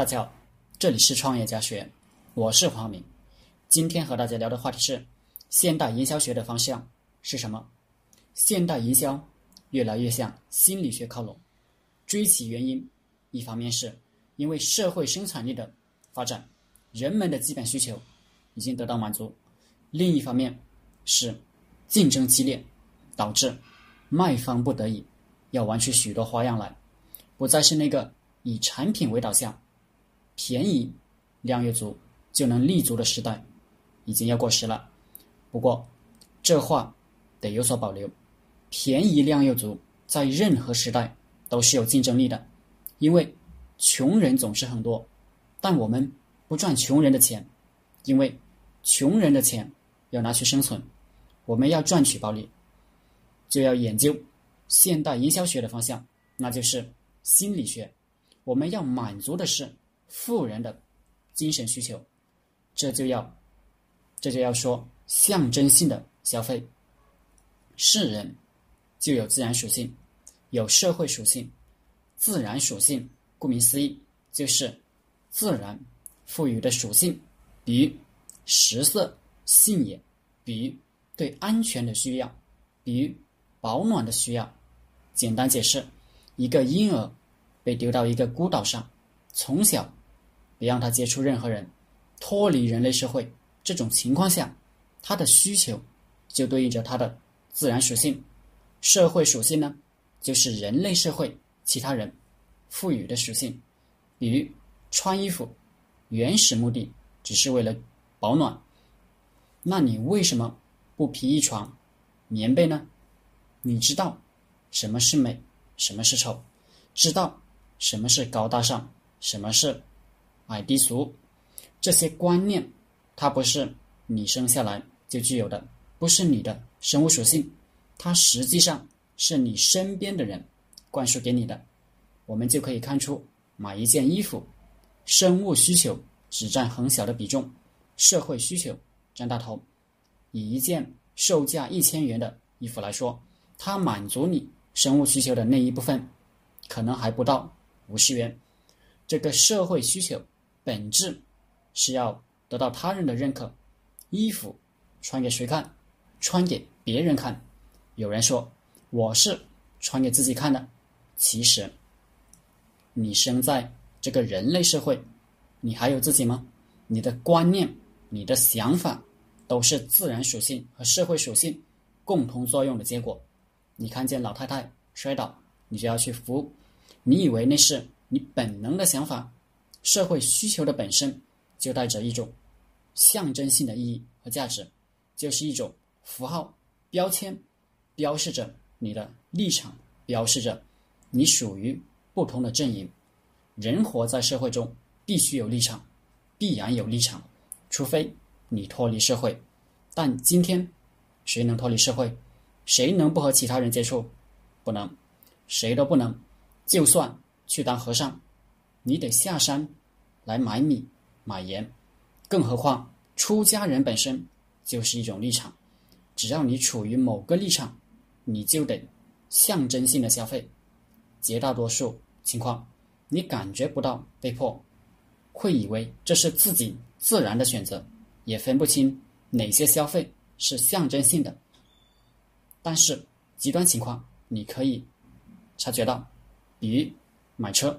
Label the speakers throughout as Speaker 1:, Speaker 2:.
Speaker 1: 大家好，这里是创业家学院，我是黄明。今天和大家聊的话题是：现代营销学的方向是什么？现代营销越来越向心理学靠拢，追其原因，一方面是因为社会生产力的发展，人们的基本需求已经得到满足；另一方面是竞争激烈，导致卖方不得已要玩出许多花样来，不再是那个以产品为导向。便宜量越足就能立足的时代，已经要过时了。不过，这话得有所保留。便宜量又足，在任何时代都是有竞争力的，因为穷人总是很多，但我们不赚穷人的钱，因为穷人的钱要拿去生存，我们要赚取暴利，就要研究现代营销学的方向，那就是心理学。我们要满足的是。富人的精神需求，这就要，这就要说象征性的消费。是人就有自然属性，有社会属性。自然属性顾名思义就是自然赋予的属性，比如食色性也，比如对安全的需要，比如保暖的需要。简单解释，一个婴儿被丢到一个孤岛上，从小。别让他接触任何人，脱离人类社会。这种情况下，他的需求就对应着他的自然属性。社会属性呢，就是人类社会其他人赋予的属性。比如穿衣服，原始目的只是为了保暖。那你为什么不披一床棉被呢？你知道什么是美，什么是丑，知道什么是高大上，什么是。矮低俗，这些观念，它不是你生下来就具有的，不是你的生物属性，它实际上是你身边的人灌输给你的。我们就可以看出，买一件衣服，生物需求只占很小的比重，社会需求占大头。以一件售价一千元的衣服来说，它满足你生物需求的那一部分，可能还不到五十元。这个社会需求。本质是要得到他人的认可。衣服穿给谁看？穿给别人看。有人说我是穿给自己看的。其实，你生在这个人类社会，你还有自己吗？你的观念、你的想法，都是自然属性和社会属性共同作用的结果。你看见老太太摔倒，你就要去扶，你以为那是你本能的想法？社会需求的本身就带着一种象征性的意义和价值，就是一种符号标签，标示着你的立场，标示着你属于不同的阵营。人活在社会中，必须有立场，必然有立场，除非你脱离社会。但今天，谁能脱离社会？谁能不和其他人接触？不能，谁都不能。就算去当和尚。你得下山来买米买盐，更何况出家人本身就是一种立场。只要你处于某个立场，你就得象征性的消费。绝大多数情况，你感觉不到被迫，会以为这是自己自然的选择，也分不清哪些消费是象征性的。但是极端情况你可以察觉到，比如买车。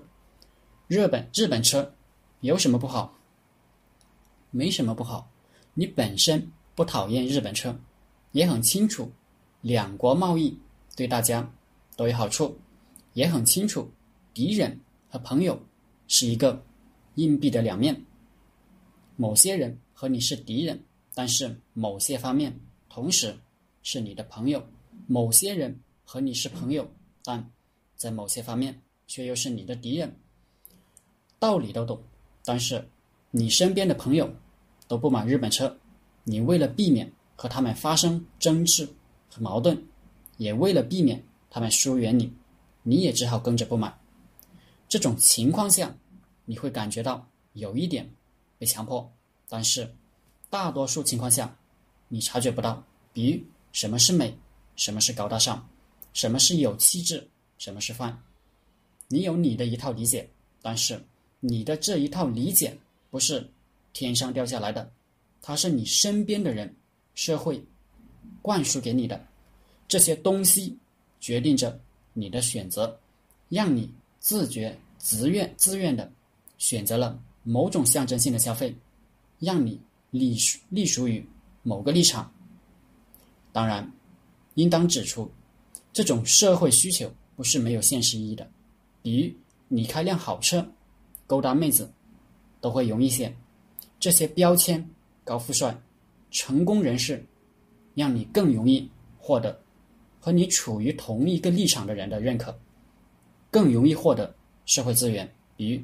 Speaker 1: 日本日本车有什么不好？没什么不好。你本身不讨厌日本车，也很清楚两国贸易对大家都有好处，也很清楚敌人和朋友是一个硬币的两面。某些人和你是敌人，但是某些方面同时是你的朋友；某些人和你是朋友，但在某些方面却又是你的敌人。道理都懂，但是你身边的朋友都不买日本车，你为了避免和他们发生争执和矛盾，也为了避免他们疏远你，你也只好跟着不买。这种情况下，你会感觉到有一点被强迫，但是大多数情况下，你察觉不到。比如什么是美，什么是高大上，什么是有气质，什么是范，你有你的一套理解，但是。你的这一套理解不是天上掉下来的，它是你身边的人、社会灌输给你的。这些东西决定着你的选择，让你自觉、自愿、自愿的选择了某种象征性的消费，让你隶属隶属于某个立场。当然，应当指出，这种社会需求不是没有现实意义的，比如你开辆好车。勾搭妹子都会容易些，这些标签、高富帅、成功人士，让你更容易获得和你处于同一个立场的人的认可，更容易获得社会资源，与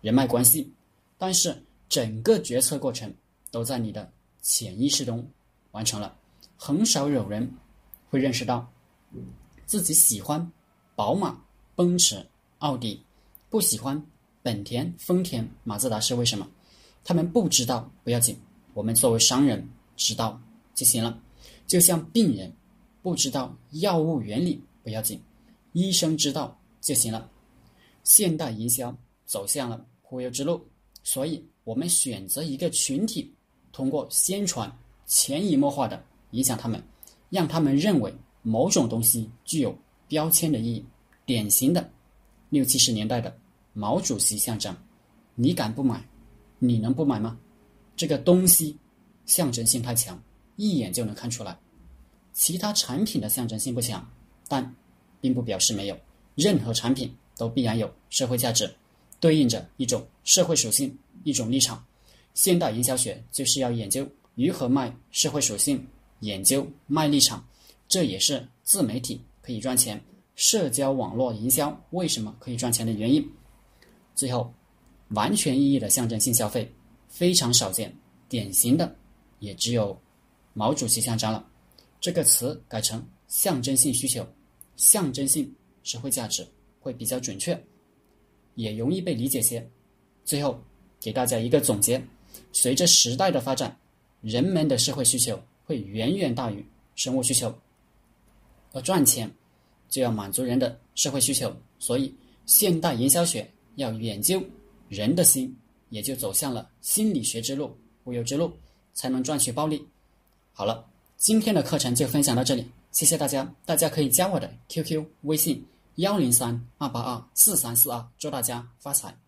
Speaker 1: 人脉关系。但是整个决策过程都在你的潜意识中完成了，很少有人会认识到自己喜欢宝马、奔驰、奥迪，不喜欢。本田、丰田、马自达是为什么？他们不知道不要紧，我们作为商人知道就行了。就像病人不知道药物原理不要紧，医生知道就行了。现代营销走向了忽悠之路，所以我们选择一个群体，通过宣传潜移默化的影响他们，让他们认为某种东西具有标签的意义。典型的六七十年代的。毛主席象征，你敢不买？你能不买吗？这个东西象征性太强，一眼就能看出来。其他产品的象征性不强，但并不表示没有。任何产品都必然有社会价值，对应着一种社会属性、一种立场。现代营销学就是要研究如何卖社会属性，研究卖立场。这也是自媒体可以赚钱，社交网络营销为什么可以赚钱的原因。最后，完全意义的象征性消费非常少见，典型的也只有毛主席象征了。这个词改成象征性需求，象征性社会价值会比较准确，也容易被理解些。最后给大家一个总结：随着时代的发展，人们的社会需求会远远大于生物需求，而赚钱就要满足人的社会需求，所以现代营销学。要研究人的心，也就走向了心理学之路、忽悠之路，才能赚取暴利。好了，今天的课程就分享到这里，谢谢大家。大家可以加我的 QQ 微信幺零三二八二四三四二，祝大家发财。